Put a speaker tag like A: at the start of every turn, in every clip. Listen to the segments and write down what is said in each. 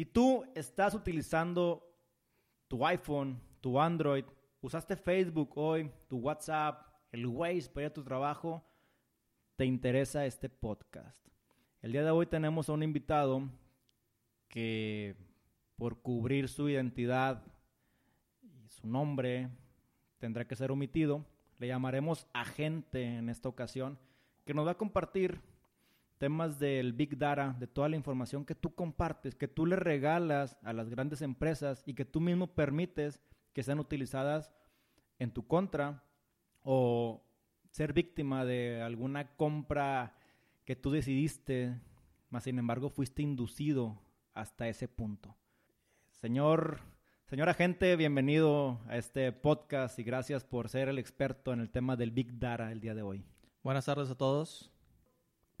A: Si tú estás utilizando tu iPhone, tu Android, usaste Facebook hoy, tu WhatsApp, el Waze para ir a tu trabajo, te interesa este podcast. El día de hoy tenemos a un invitado que por cubrir su identidad y su nombre tendrá que ser omitido. Le llamaremos agente en esta ocasión, que nos va a compartir temas del Big Data, de toda la información que tú compartes, que tú le regalas a las grandes empresas y que tú mismo permites que sean utilizadas en tu contra o ser víctima de alguna compra que tú decidiste, mas sin embargo fuiste inducido hasta ese punto. Señor, señor agente, bienvenido a este podcast y gracias por ser el experto en el tema del Big Data el día de hoy.
B: Buenas tardes a todos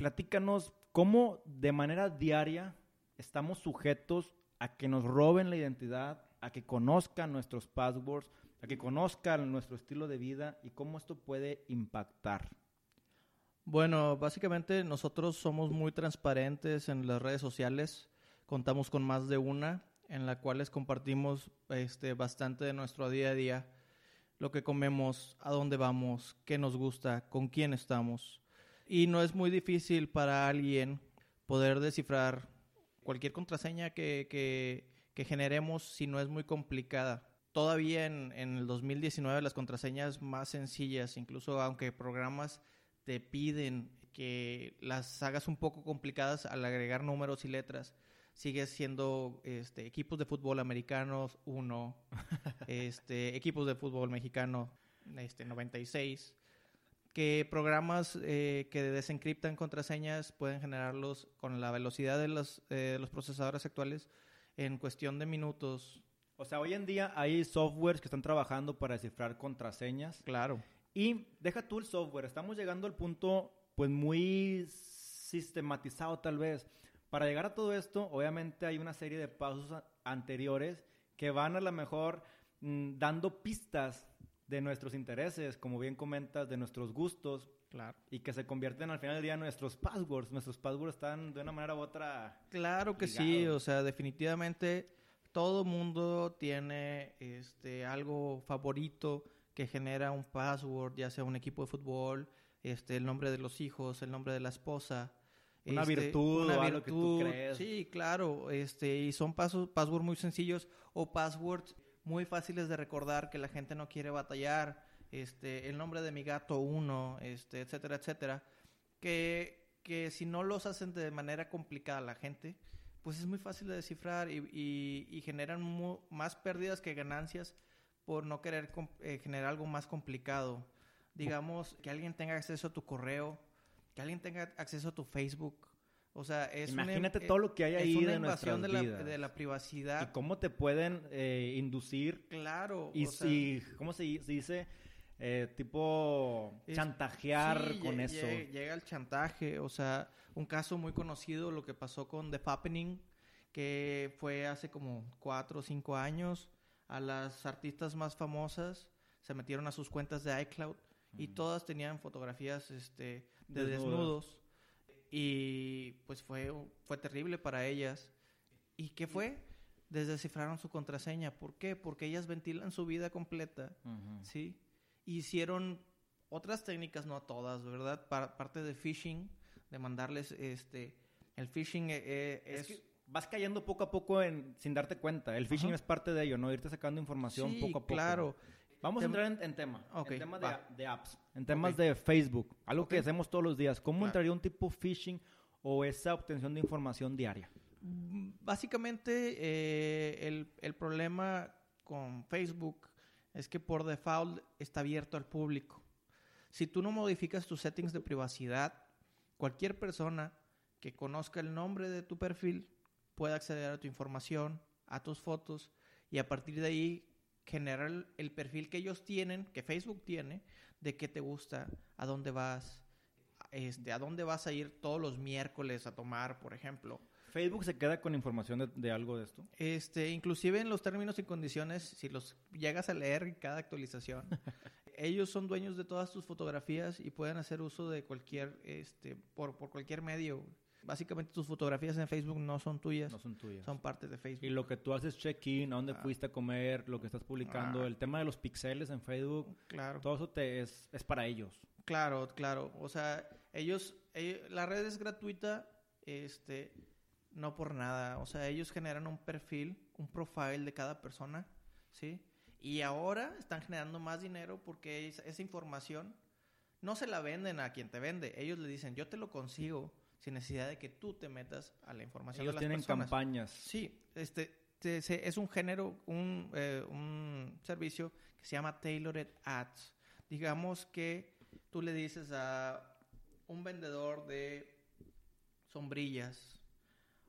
A: platícanos cómo de manera diaria estamos sujetos a que nos roben la identidad, a que conozcan nuestros passwords, a que conozcan nuestro estilo de vida y cómo esto puede impactar.
B: Bueno, básicamente nosotros somos muy transparentes en las redes sociales, contamos con más de una en la cual les compartimos este, bastante de nuestro día a día, lo que comemos, a dónde vamos, qué nos gusta, con quién estamos. Y no es muy difícil para alguien poder descifrar cualquier contraseña que, que, generemos si no es muy complicada. Todavía en, en, el 2019 las contraseñas más sencillas, incluso aunque programas te piden que las hagas un poco complicadas al agregar números y letras, sigue siendo este, equipos de fútbol americanos 1, este, equipos de fútbol mexicano este, 96 que programas eh, que desencriptan contraseñas pueden generarlos con la velocidad de los, eh, los procesadores actuales en cuestión de minutos.
A: O sea, hoy en día hay softwares que están trabajando para descifrar contraseñas.
B: Claro.
A: Y deja tú el software, estamos llegando al punto pues muy sistematizado tal vez. Para llegar a todo esto, obviamente hay una serie de pasos anteriores que van a lo mejor mm, dando pistas de nuestros intereses, como bien comentas, de nuestros gustos.
B: Claro.
A: Y que se convierten al final del día en nuestros passwords. Nuestros passwords están de una manera u otra.
B: Claro que sí, o sea, definitivamente todo mundo tiene este algo favorito que genera un password, ya sea un equipo de fútbol, este el nombre de los hijos, el nombre de la esposa.
A: Una
B: este,
A: virtud
B: una
A: o algo que tú crees.
B: Sí, claro, este y son pasos passwords muy sencillos o passwords muy fáciles de recordar que la gente no quiere batallar, este, el nombre de mi gato uno, este, etcétera, etcétera, que, que si no los hacen de manera complicada la gente, pues es muy fácil de descifrar y, y, generan más pérdidas que ganancias por no querer eh, generar algo más complicado. Digamos, que alguien tenga acceso a tu correo, que alguien tenga acceso a tu Facebook, o sea, es
A: Imagínate una, todo lo que hay ahí
B: una
A: de
B: invasión
A: de
B: la, de la, privacidad.
A: Y cómo te pueden eh, inducir.
B: Claro.
A: Y si, ¿cómo se, dice? Eh, tipo chantajear con eso.
B: Llega, el chantaje. O sea, un caso muy conocido, lo que pasó con The Fappening, que fue hace como cuatro o cinco años. A las artistas más famosas se metieron a sus cuentas de iCloud y todas tenían fotografías este, de desnudos y pues fue, fue terrible para ellas. ¿Y qué fue? Desdescifraron su contraseña. ¿Por qué? Porque ellas ventilan su vida completa, ¿sí? Hicieron otras técnicas, no todas, ¿verdad? parte de phishing, de mandarles, este... El phishing eh, eh, es...
A: vas cayendo poco a poco en, sin darte cuenta. El phishing es parte de ello, ¿no? Irte sacando información poco a poco.
B: claro.
A: Vamos a entrar en, tema. en tema de, apps. En temas de Facebook. Algo que hacemos todos los días. ¿Cómo entraría un tipo phishing o esa obtención de información diaria?
B: Básicamente, eh, el, el problema con Facebook es que por default está abierto al público. Si tú no modificas tus settings de privacidad, cualquier persona que conozca el nombre de tu perfil puede acceder a tu información, a tus fotos y a partir de ahí generar el, perfil que ellos tienen, que Facebook tiene, de qué te gusta, a dónde vas, este, a dónde vas a ir todos los miércoles a tomar, por ejemplo.
A: ¿Facebook se queda con información de, algo de esto?
B: Este, inclusive en los términos y condiciones, si los llegas a leer en cada actualización, ellos son dueños de todas tus fotografías y pueden hacer uso de cualquier, este, por, por cualquier medio. Básicamente tus fotografías en Facebook no son tuyas,
A: No son tuyas.
B: son parte de Facebook.
A: Y lo que tú haces check-in, a dónde fuiste a comer, lo que estás publicando,
B: Ah.
A: el tema de los pixeles en Facebook,
B: Claro.
A: todo eso te es, es para ellos.
B: Claro, claro. O sea, ellos, ellos- la red es gratuita, este, no por nada. O sea, ellos generan un perfil, un profile de cada persona, ¿sí? Y ahora están generando más dinero porque es- esa información no se la venden a quien te vende. Ellos le dicen, yo te lo consigo sin necesidad de que tú te metas a la información
A: Ellos
B: de las
A: tienen
B: personas.
A: campañas.
B: Sí, este es un género, un, eh, un servicio que se llama Tailored Ads. Digamos que tú le dices a un vendedor de sombrillas,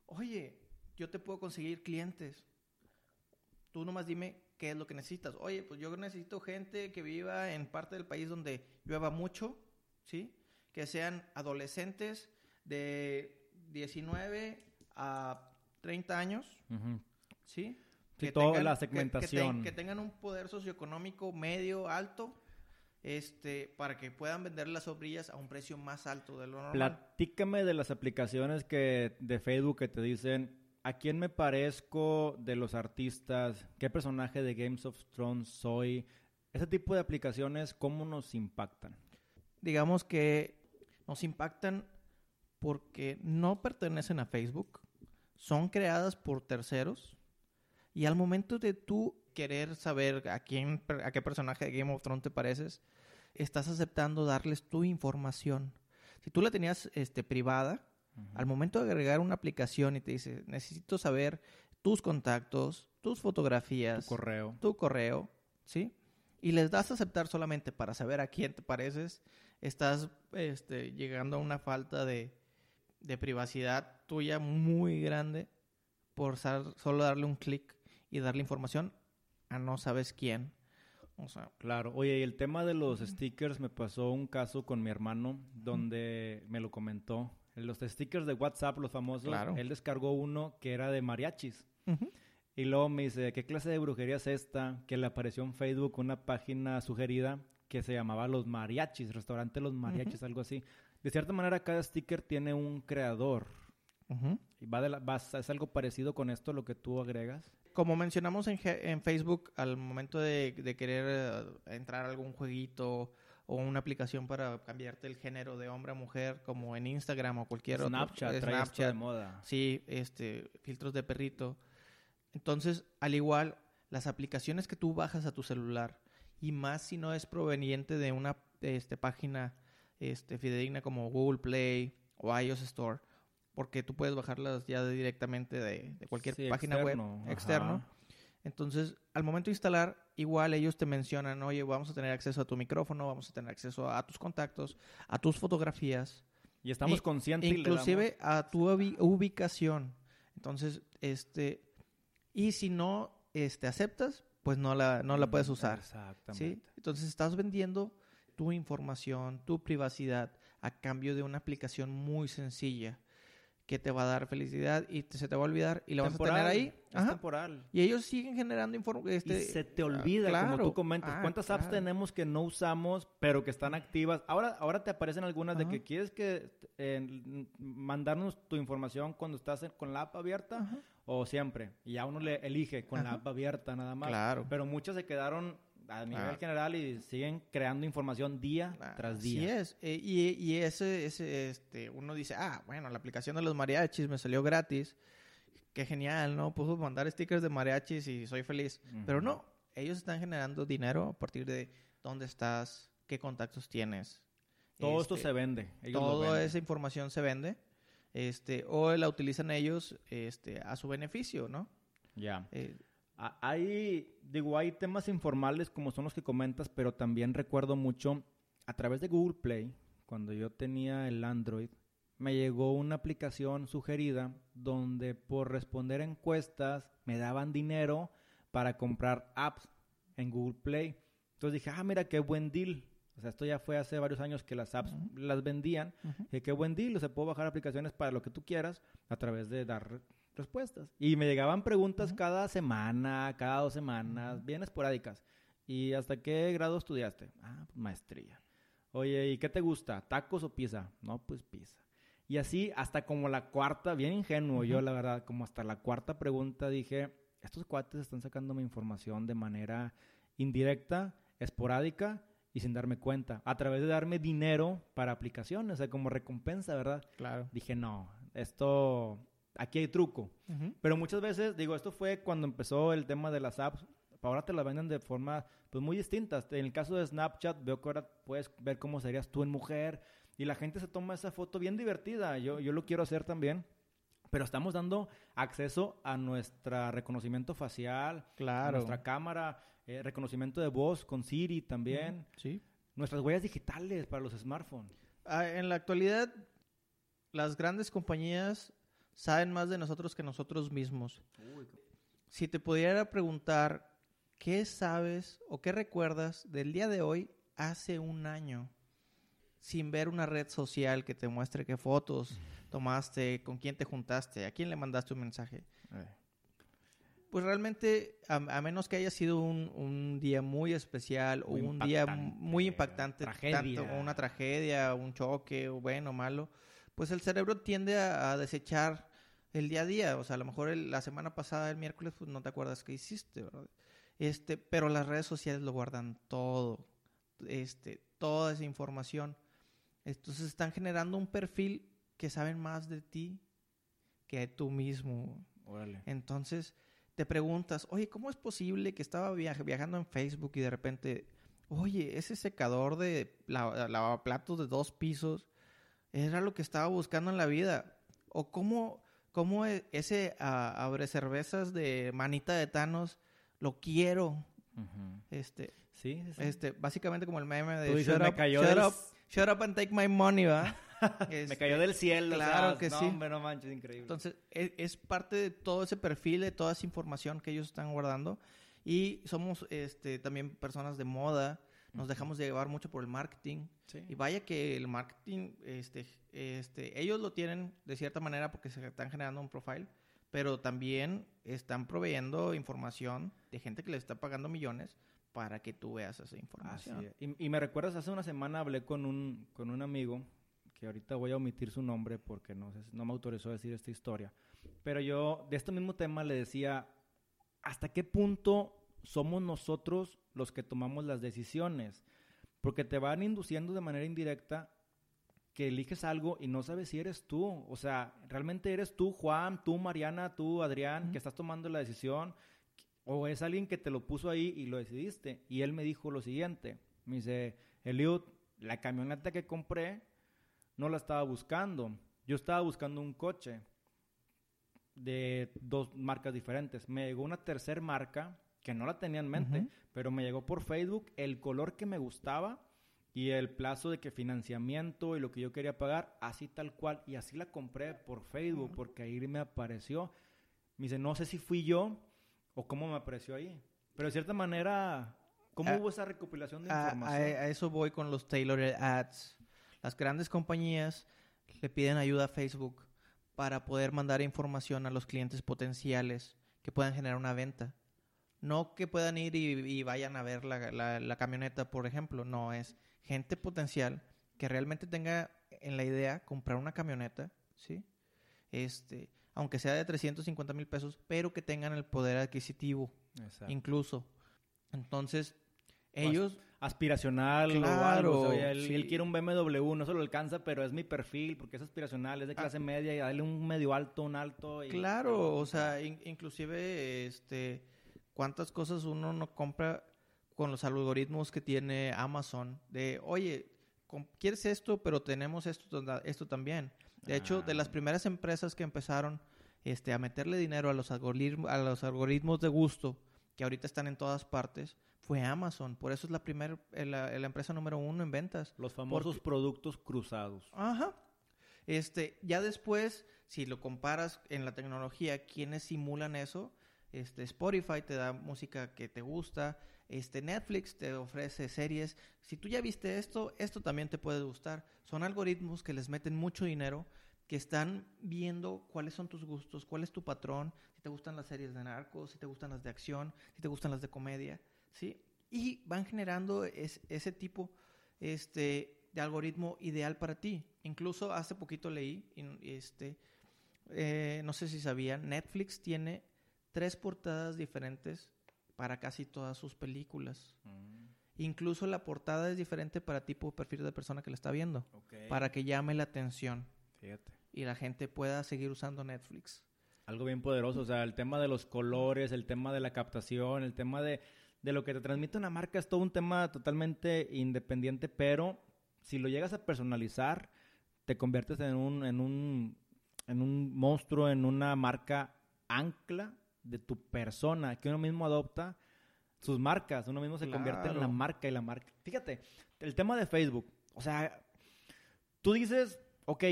B: oye, yo te puedo conseguir clientes. Tú nomás dime qué es lo que necesitas. Oye, pues yo necesito gente que viva en parte del país donde llueva mucho, ¿sí? Que sean adolescentes de 19 a 30 años. ¿sí?
A: Sí, toda la
B: que- que ten-
A: segmentación.
B: Que, tengan un poder socioeconómico medio, alto, este, para que puedan vender las sombrillas a un precio más alto de lo normal.
A: Platícame de las aplicaciones que de Facebook que te dicen a quién me parezco de los artistas, qué personaje de Games of Thrones soy. Ese tipo de aplicaciones, ¿cómo nos impactan?
B: digamos que nos impactan porque no pertenecen a Facebook, son creadas por terceros y al momento de tú querer saber a quién a qué personaje de Game of Thrones te pareces, estás aceptando darles tu información. Si tú la tenías este privada, al momento de agregar una aplicación y te dice, "Necesito saber tus contactos, tus
A: Tu
B: fotografías,
A: correo.
B: tu correo, ¿sí? Y les das a aceptar solamente para saber a quién te pareces, estás este, llegando a una falta de, de privacidad tuya muy grande por solo darle un clic y darle información a no sabes quién. O sea,
A: Claro. Oye, y el tema de los stickers, me pasó un caso con mi hermano donde me lo comentó. Los stickers de WhatsApp, los famosos,
B: Claro.
A: él descargó uno que era de mariachis. Y luego me dice, ¿qué clase de brujería es esta? Que le apareció en Facebook una página sugerida que se llamaba Los Mariachis, restaurante Los Mariachis, algo así. De cierta manera, cada sticker tiene un creador. Y va de la, va- ¿Es algo parecido con esto lo que tú agregas?
B: Como mencionamos en, en Facebook, al momento de, de querer eh, entrar a algún jueguito o una aplicación para cambiarte el género de hombre a mujer, como en Instagram o cualquier otro.
A: Snapchat,
B: eh,
A: trae esto de moda.
B: Sí, este, filtros de perrito. Entonces, al igual, las aplicaciones que tú bajas a tu celular, y más si no es proveniente de una este, página este, fidedigna como Google Play o iOS Store, porque tú puedes bajarlas ya de- directamente de, de cualquier
A: Sí,
B: página
A: externo,
B: web
A: ajá.
B: externo. Entonces, al momento de instalar, igual ellos te mencionan, oye, vamos a tener acceso a tu micrófono, vamos a tener acceso a tus contactos, a tus fotografías,
A: Y estamos
B: Y-
A: conscientes
B: inclusive a tu ubi- ubicación. Entonces, este, y si no este, aceptas, pues no la, no la puedes
A: damos-
B: usar.
A: Exactamente.
B: ¿sí? Entonces, estás vendiendo tu información, tu privacidad, a cambio de una aplicación muy sencilla que te va a dar felicidad y te- se te va a olvidar y la vas a tener ahí.
A: Es
B: Ajá.
A: temporal.
B: Y ellos siguen generando información. Este,
A: y se te
B: ah,
A: olvida, como tú comentas.
B: Ah,
A: ¿Cuántas apps tenemos que no usamos, pero que están activas? Ahora, ahora te aparecen algunas de que quieres que eh, mandarnos tu información cuando estás en- con la app abierta
B: Ajá.
A: o siempre. Y ya uno le elige con la app abierta nada más.
B: Claro.
A: Pero muchas se quedaron a nivel
B: Ah.
A: general y siguen creando información día tras
B: Así
A: día.
B: es. Eh, y, y ese, ese, este, uno dice, ah, bueno, la aplicación de los mariachis me salió gratis. Qué genial, ¿no? Puedo mandar stickers de mariachis y soy feliz. Pero no, ellos están generando dinero a partir de dónde estás, qué contactos tienes.
A: Todo esto
B: Este,
A: se vende. ellos lo
B: Toda
A: venden.
B: esa información se vende. Este, o la utilizan ellos este, a su beneficio, ¿no?
A: Ya.
B: Eh,
A: Ah, Hay, digo, hay temas informales como son los que comentas, pero también recuerdo mucho a través de Google Play, cuando yo tenía el Android, me llegó una aplicación sugerida donde por responder encuestas me daban dinero para comprar apps en Google Play. Entonces dije, ah, mira qué buen deal. O sea, esto ya fue hace varios años que las apps las vendían.
B: Ujú.
A: Dije, qué buen deal. O sea, puedo bajar aplicaciones para lo que tú quieras a través de dar respuestas. Y me llegaban preguntas cada semana, cada dos semanas, bien esporádicas. ¿Y hasta qué grado estudiaste? Ah, pues maestría. Oye, ¿y qué te gusta? ¿Tacos o pizza? No, pues pizza. Y así hasta como la cuarta, bien ingenuo yo la verdad, como hasta la cuarta pregunta dije, estos cuates están sacando mi información de manera indirecta, esporádica y sin darme cuenta, a través de darme dinero para aplicaciones, o sea, como recompensa, ¿verdad?
B: Claro.
A: Dije, no, esto, aquí hay truco. Pero muchas veces, digo, esto fue cuando empezó el tema de las apps, ahora te las venden de forma pues muy distintas. En el caso de Snapchat, veo que ahora puedes ver cómo serías tú en mujer y la gente se toma esa foto bien divertida. Yo, yo lo quiero hacer también. Pero estamos dando acceso a nuestro reconocimiento facial,
B: claro.
A: a nuestra cámara, eh, reconocimiento de voz con Siri también.
B: Sí.
A: Nuestras huellas digitales para los smartphones.
B: Ah, en la actualidad, las grandes compañías saben más de nosotros que nosotros mismos. Si te pudiera preguntar, ¿qué sabes o qué recuerdas del día de hoy hace un año? Sin ver una red social que te muestre qué fotos tomaste, con quién te juntaste, a quién le mandaste un mensaje. Eh. Pues realmente, a, menos que haya sido un, día muy especial o un día muy impactante, tanto una tragedia, un choque, o bueno, o malo, pues el cerebro tiende a, desechar el día a día. O sea, a lo mejor la semana pasada, el miércoles, pues no te acuerdas qué hiciste, ¿verdad? Este, pero las redes sociales lo guardan todo, este, toda esa información. Entonces están generando un perfil que saben más de ti que tú mismo. Entonces, te preguntas, oye, ¿cómo es posible que estaba viajando en Facebook y de repente, oye, ese secador de lavaplatos de dos pisos era lo que estaba buscando en la vida? ¿O cómo, cómo e, ese abre cervezas de manita de Thanos lo quiero? Este,
A: sí,
B: este, básicamente como el meme de
A: shut, up,
B: shut, up, and take my money, ¿va?
A: me cayó del cielo.
B: Claro que sí.
A: Hombre, no manches, increíble.
B: Entonces, e, es, parte de todo ese perfil, de toda esa información que ellos están guardando. Y somos este, también personas de moda. Nos dejamos de llevar mucho por el marketing. Y vaya que el marketing, este, este, ellos lo tienen de cierta manera porque se están generando un profile, pero también están proveyendo información de gente que le está pagando millones para que tú veas esa información.
A: y, y, me recuerdas, hace una semana hablé con un, con un amigo que ahorita voy a omitir su nombre porque no, no me autorizó a decir esta historia. Pero yo de este mismo tema le decía, ¿hasta qué punto somos nosotros los que tomamos las decisiones? Porque te van induciendo de manera indirecta que eliges algo y no sabes si eres tú. O sea, realmente eres tú, Juan, tú, Mariana, tú, Adrián, que estás tomando la decisión. O es alguien que te lo puso ahí y lo decidiste. Y él me dijo lo siguiente. Me dice, Eliud, la camioneta que compré no la estaba buscando. Yo estaba buscando un coche de dos marcas diferentes. Me llegó una tercera marca que no la tenía en mente, pero me llegó por Facebook el color que me gustaba y el plazo de que financiamiento y lo que yo quería pagar, así tal cual. Y así la compré por Facebook porque ahí me apareció. Me dice, no sé si fui yo o cómo me apareció ahí. Pero de cierta manera, ¿cómo hubo esa recopilación de información?
B: A, eso voy con los tailored ads. Las grandes compañías le piden ayuda a Facebook para poder mandar información a los clientes potenciales que puedan generar una venta. No que puedan ir y, vayan a ver la, camioneta, por ejemplo. No, es gente potencial que realmente tenga en la idea comprar una camioneta, ¿sí? Este, aunque sea de 350 mil pesos, pero que tengan el poder adquisitivo, incluso. Entonces, ellos
A: aspiracional claro, o él, quiere un BMW, no se lo alcanza, pero es mi perfil porque es aspiracional, es de clase ah. media y darle un medio alto, un alto.
B: claro, o sea, inclusive, este, cuántas cosas uno no compra con los algoritmos que tiene Amazon de, oye, quieres esto, pero tenemos esto, esto también. De hecho, de las ah. primeras empresas que empezaron este, a meterle dinero a los, algoritmos, a los algoritmos de gusto, que ahorita están en todas partes, fue Amazon. Por eso es la primera, eh, la, empresa número uno en ventas.
A: Los famosos productos cruzados.
B: Ajá. Este, ya después, si lo comparas en la tecnología, ¿quiénes simulan eso? Este, Spotify te da música que te gusta, este, Netflix te ofrece series. Si tú ya viste esto, esto también te puede gustar. Son algoritmos que les meten mucho dinero, que están viendo cuáles son tus gustos, cuál es tu patrón, si te gustan las series de narcos, si te gustan las de acción, si te gustan las de comedia. ¿sí? Y van generando ese tipo este, de algoritmo ideal para ti. Incluso hace poquito leí, este, eh, no sé si sabían, Netflix tiene tres portadas diferentes para casi todas sus películas. Mm. Incluso la portada es diferente para tipo de perfil de persona que la está viendo. Para que llame la atención. Fíjate. Y la gente pueda seguir usando Netflix.
A: Algo bien poderoso. O sea, el tema de los colores, el tema de la captación, el tema de, de lo que te transmite una marca es todo un tema totalmente independiente, pero si lo llegas a personalizar, te conviertes en un, en un, en un monstruo, en una marca ancla de tu persona que uno mismo adopta sus marcas, uno mismo se convierte en la marca y la marca. Fíjate, el tema de Facebook, o sea, tú dices, ok,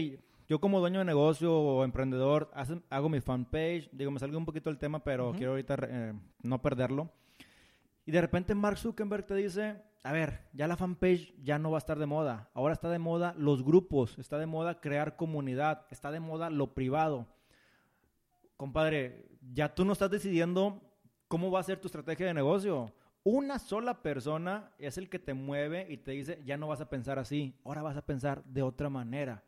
A: yo como dueño de negocio o emprendedor hago mi fanpage, digo, me salgo un poquito del tema, pero quiero ahorita eh, no perderlo. Y de repente Mark Zuckerberg te dice, a ver, ya la fanpage ya no va a estar de moda, ahora está de moda los grupos, está de moda crear comunidad, está de moda lo privado. Compadre, ya tú no estás decidiendo ¿cómo va a ser tu estrategia de negocio? Una sola persona es el que te mueve y te dice, ya no vas a pensar así, ahora vas a pensar de otra manera.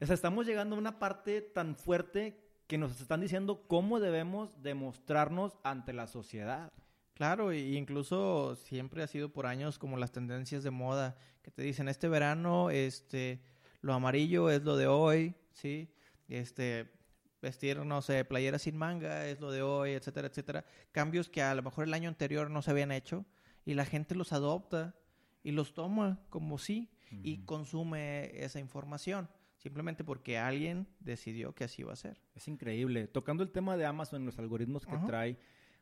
A: Estamos llegando a una parte tan fuerte que nos están diciendo cómo debemos demostrarnos ante la sociedad.
B: Claro, e incluso siempre ha sido por años como las tendencias de moda que te dicen este verano, este, lo amarillo es lo de hoy, sí, este, vestir, no sé, playera sin manga es lo de hoy, etcétera, etcétera. Cambios que a lo mejor el año anterior no se habían hecho y la gente los adopta y los toma como sí y consume esa información. Simplemente porque alguien decidió que así iba a ser.
A: Es increíble. Tocando el tema de Amazon, los algoritmos que trae,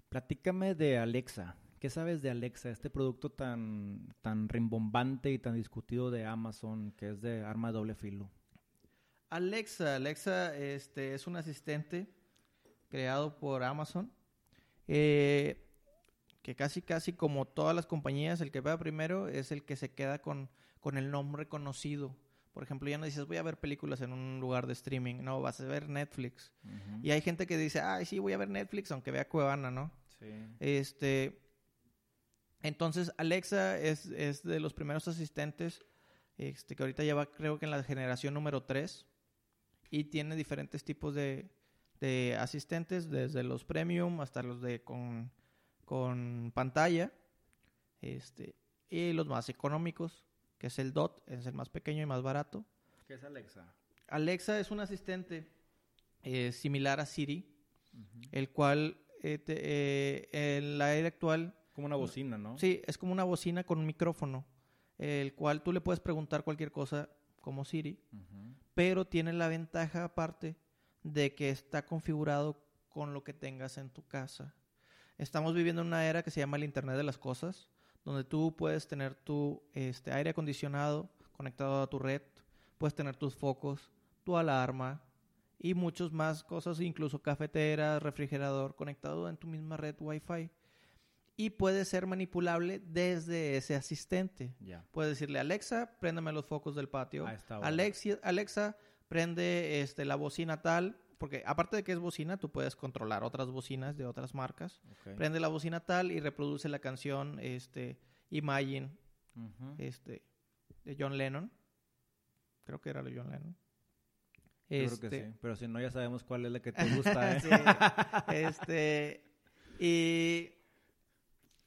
A: platícame de Alexa. ¿Qué sabes de Alexa, este producto tan, tan rimbombante y tan discutido de Amazon, que es de arma de doble filo?
B: Alexa, Alexa este, es un asistente creado por Amazon, eh, que casi casi como todas las compañías, el que va primero es el que se queda con, con el nombre conocido. Por ejemplo, ya no dices, voy a ver películas en un lugar de streaming. No, vas a ver Netflix. Y hay gente que dice, ay, sí, voy a ver Netflix, aunque vea Cuevana, ¿no? Sí. Este, entonces, Alexa es, es de los primeros asistentes este, que ahorita lleva, creo que en la generación número 3 y tiene diferentes tipos de, asistentes, desde los premium hasta los de con, pantalla, este, y los más económicos, que es el DOT, es el más pequeño y más barato.
A: ¿Qué es Alexa?
B: Alexa es un asistente eh, similar a Siri, el cual eh, eh, en la era actual...
A: Como una bocina, ¿no?
B: Sí, es como una bocina con un micrófono, el cual tú le puedes preguntar cualquier cosa como Siri, pero tiene la ventaja aparte de que está configurado con lo que tengas en tu casa. Estamos viviendo una era que se llama el Internet de las Cosas, donde tú puedes tener tu este, aire acondicionado conectado a tu red, puedes tener tus focos, tu alarma y muchas más cosas, incluso cafetera, refrigerador conectado en tu misma red Wi-Fi y puede ser manipulable desde ese asistente. Puedes decirle, Alexa, préndeme los focos del patio. Alexia, Alexa, prende este, la bocina tal, porque aparte de que es bocina, tú puedes controlar otras bocinas de otras marcas. Prende la bocina tal y reproduce la canción este, Imagine este, de John Lennon. Creo que era de John Lennon.
A: creo que este sí, pero si no ya sabemos cuál es la que te gusta. ¿eh?
B: este, y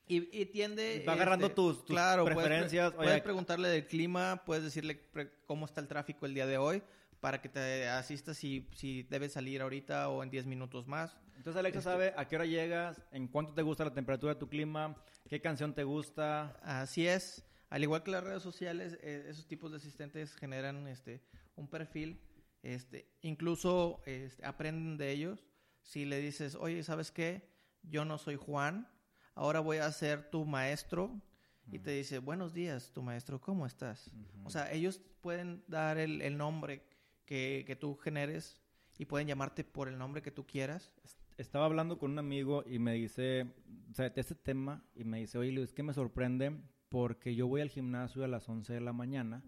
B: y, tiende...
A: Va agarrando este, tus, preferencias.
B: Puedes, preguntarle del clima, puedes decirle cómo está el tráfico el día de hoy para que te asistas si, si debes salir ahorita o en 10 minutos más.
A: Entonces Alexa este sabe a qué hora llegas, en cuánto te gusta la temperatura de tu clima, qué canción te gusta.
B: Así es. Al igual que las redes sociales, eh, esos tipos de asistentes generan este un perfil. Este, incluso este, aprenden de ellos. Si le dices, oye, ¿sabes qué? Yo no soy Juan, ahora voy a ser tu maestro. Y te dice, buenos días, tu maestro, ¿cómo estás? O sea, ellos pueden dar el, nombre que, que, tú generes y pueden llamarte por el nombre que tú quieras.
A: Estaba hablando con un amigo y me dice, o sea, de este tema, y me dice, oye, Luis, que me sorprende porque yo voy al gimnasio a las 11 de la mañana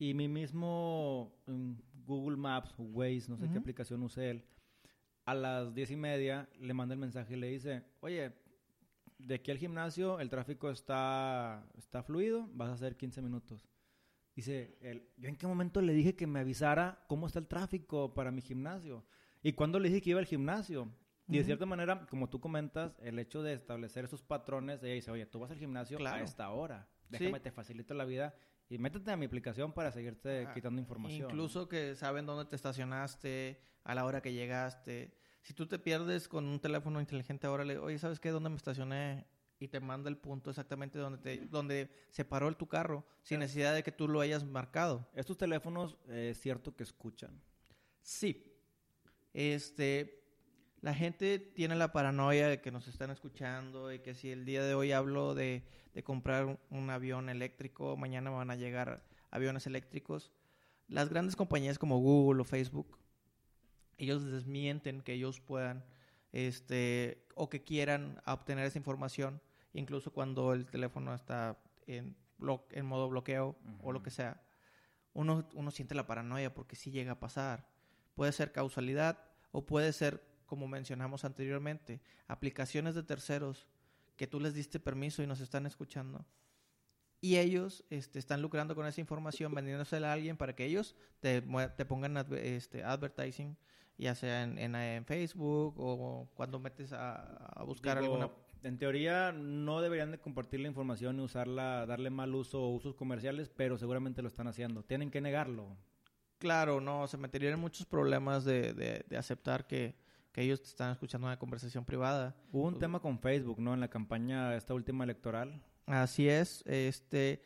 A: y mi mismo mm, Google Maps Waze, no sé qué aplicación use él, a las 10 y media le manda el mensaje y le dice, oye, de aquí al gimnasio el tráfico está, está fluido, vas a hacer 15 minutos. Dice, él, yo en qué momento le dije que me avisara cómo está el tráfico para mi gimnasio. Y cuando le dije que iba al gimnasio. Y de cierta manera, como tú comentas, el hecho de establecer esos patrones, ella dice, oye, tú vas al gimnasio a esta hora. Déjame, te facilito la vida y métete a mi aplicación para seguirte quitando información.
B: Incluso que saben dónde te estacionaste, a la hora que llegaste. Si tú te pierdes con un teléfono inteligente ahora, le oye, ¿sabes qué? ¿Dónde me estacioné? Y te manda el punto exactamente donde, te, donde se paró el, tu carro, sin necesidad de que tú lo hayas marcado.
A: ¿Estos teléfonos eh, es cierto que escuchan?
B: Sí. Este, la gente tiene la paranoia de que nos están escuchando y que si el día de hoy hablo de, comprar un, avión eléctrico, mañana van a llegar aviones eléctricos. Las grandes compañías como Google o Facebook, ellos desmienten que ellos puedan este, o que quieran obtener esa información, incluso cuando el teléfono está en, en modo bloqueo o lo que sea. Uno, uno siente la paranoia porque sí llega a pasar. Puede ser causalidad o puede ser como mencionamos anteriormente, aplicaciones de terceros que tú les diste permiso y nos están escuchando. Y ellos este, están lucrando con esa información, vendiéndosela a alguien para que ellos te, te pongan este, advertising, ya sea en, en, Facebook o cuando metes a, buscar alguna...
A: En teoría no deberían de compartir la información y usarla, darle mal uso o usos comerciales, pero seguramente lo están haciendo. Tienen que negarlo.
B: Claro, no, se meterían en muchos problemas de, de aceptar que, que ellos te están escuchando una conversación privada.
A: Hubo un tema con Facebook, ¿no? En la campaña esta última electoral.
B: Así es, este,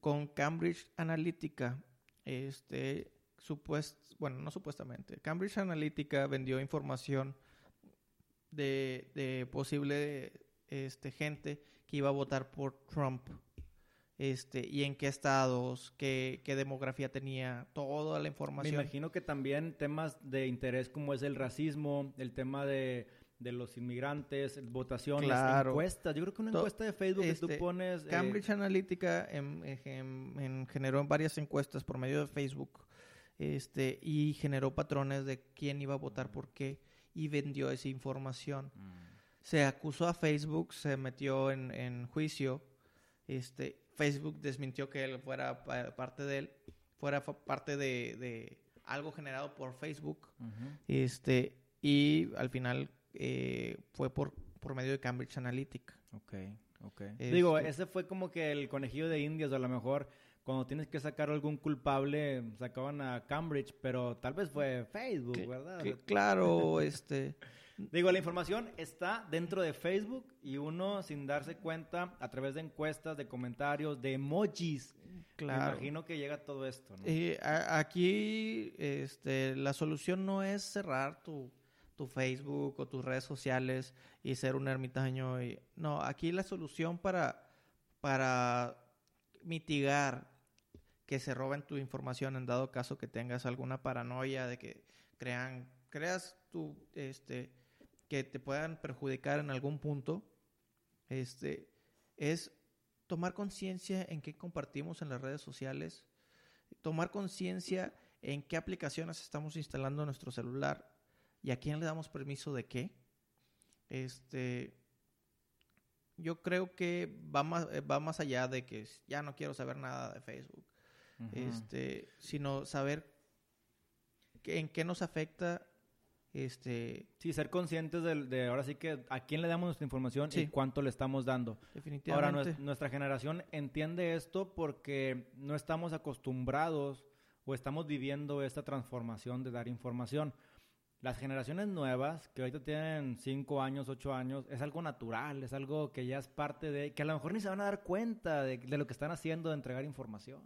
B: con Cambridge Analytica, este, supuest, bueno, no supuestamente, Cambridge Analytica vendió información de, de posible este, gente que iba a votar por Trump este, y en qué estados, qué, demografía tenía, toda la información.
A: Me imagino que también temas de interés como es el racismo, el tema de, los inmigrantes, votaciones, encuestas. Yo creo que una encuesta de Facebook que tú este, pones...
B: Eh, Cambridge Analytica generó varias encuestas por medio de Facebook este, y generó patrones de quién iba a votar por qué y vendió esa información. Mm. Se acusó a Facebook, se metió en, en juicio este, Facebook desmintió que él fuera parte de él, fuera parte de, algo generado por Facebook. Este, y al final eh, fue por, por medio de Cambridge Analytica.
A: Ok, ok. Este Digo, ese fue como que el conejillo de indias, o a lo mejor cuando tienes que sacar algún culpable, sacaban a Cambridge, pero tal vez fue Facebook, ¿verdad?
B: claro, este...
A: Digo, la información está dentro de Facebook y uno sin darse cuenta a través de encuestas, de comentarios, de emojis. Claro. Me imagino que llega todo esto. ¿no?
B: Y aquí este, la solución no es cerrar tu, tu, Facebook o tus redes sociales y ser un ermitaño. Y, no, aquí la solución para, para mitigar que se roben tu información en dado caso que tengas alguna paranoia de que crean, creas tu, este, que te puedan perjudicar en algún punto, este, es tomar conciencia en qué compartimos en las redes sociales, tomar conciencia en qué aplicaciones estamos instalando en nuestro celular y a quién le damos permiso de qué. Este, yo creo que va más, va más allá de que ya no quiero saber nada de Facebook, este, sino saber en qué nos afecta este...
A: Sí, ser conscientes de, ahora sí que a quién le damos nuestra información y cuánto le estamos dando. Definitivamente. Ahora, nuestra generación entiende esto porque no estamos acostumbrados o estamos viviendo esta transformación de dar información. Las generaciones nuevas, que ahorita tienen 5 años, 8 años, es algo natural, es algo que ya es parte de, que a lo mejor ni se van a dar cuenta de, de lo que están haciendo de entregar información.